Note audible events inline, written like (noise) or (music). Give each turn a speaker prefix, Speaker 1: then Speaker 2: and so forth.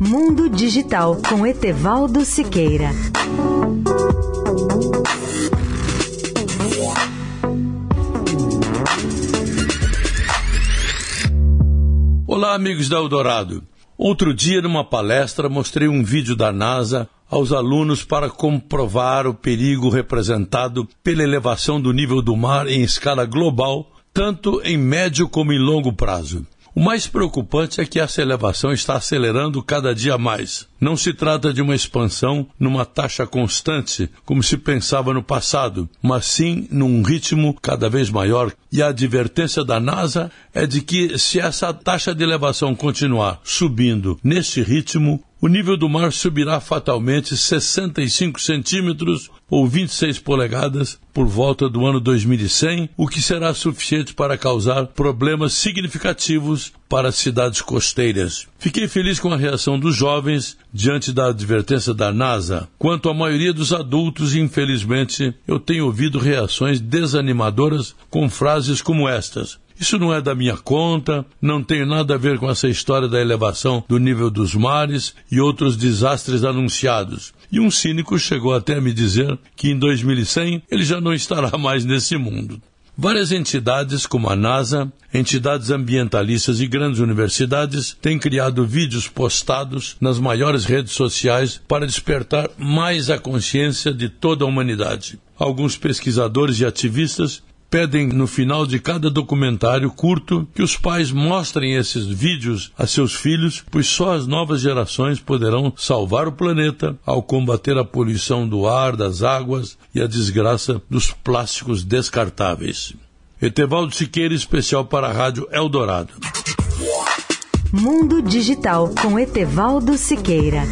Speaker 1: Mundo Digital com Etevaldo Siqueira.
Speaker 2: Olá, amigos da Eldorado. Outro dia, numa palestra, mostrei um vídeo da NASA aos alunos para comprovar o perigo representado pela elevação do nível do mar em escala global, tanto em médio como em longo prazo. O mais preocupante é que essa elevação está acelerando cada dia mais. Não se trata de uma expansão numa taxa constante, como se pensava no passado, mas sim num ritmo cada vez maior. E a advertência da NASA é de que, se essa taxa de elevação continuar subindo nesse ritmo, o nível do mar subirá fatalmente 65 centímetros ou 26 polegadas por volta do ano 2100, o que será suficiente para causar problemas significativos para as cidades costeiras. Fiquei feliz com a reação dos jovens diante da advertência da NASA. Quanto à maioria dos adultos, infelizmente, eu tenho ouvido reações desanimadoras com frases como estas. Isso não é da minha conta, não tem nada a ver com essa história da elevação do nível dos mares e outros desastres anunciados. E um cínico chegou até a me dizer que em 2100 ele já não estará (laughs) mais nesse mundo. Várias entidades, como a NASA, entidades ambientalistas e grandes universidades, têm criado vídeos postados nas maiores redes sociais para despertar mais a consciência de toda a humanidade. Alguns pesquisadores e ativistas pedem no final de cada documentário curto que os pais mostrem esses vídeos a seus filhos, pois só as novas gerações poderão salvar o planeta ao combater a poluição do ar, das águas e a desgraça dos plásticos descartáveis. Etevaldo Siqueira, especial para a Rádio Eldorado.
Speaker 1: Mundo Digital com Etevaldo Siqueira.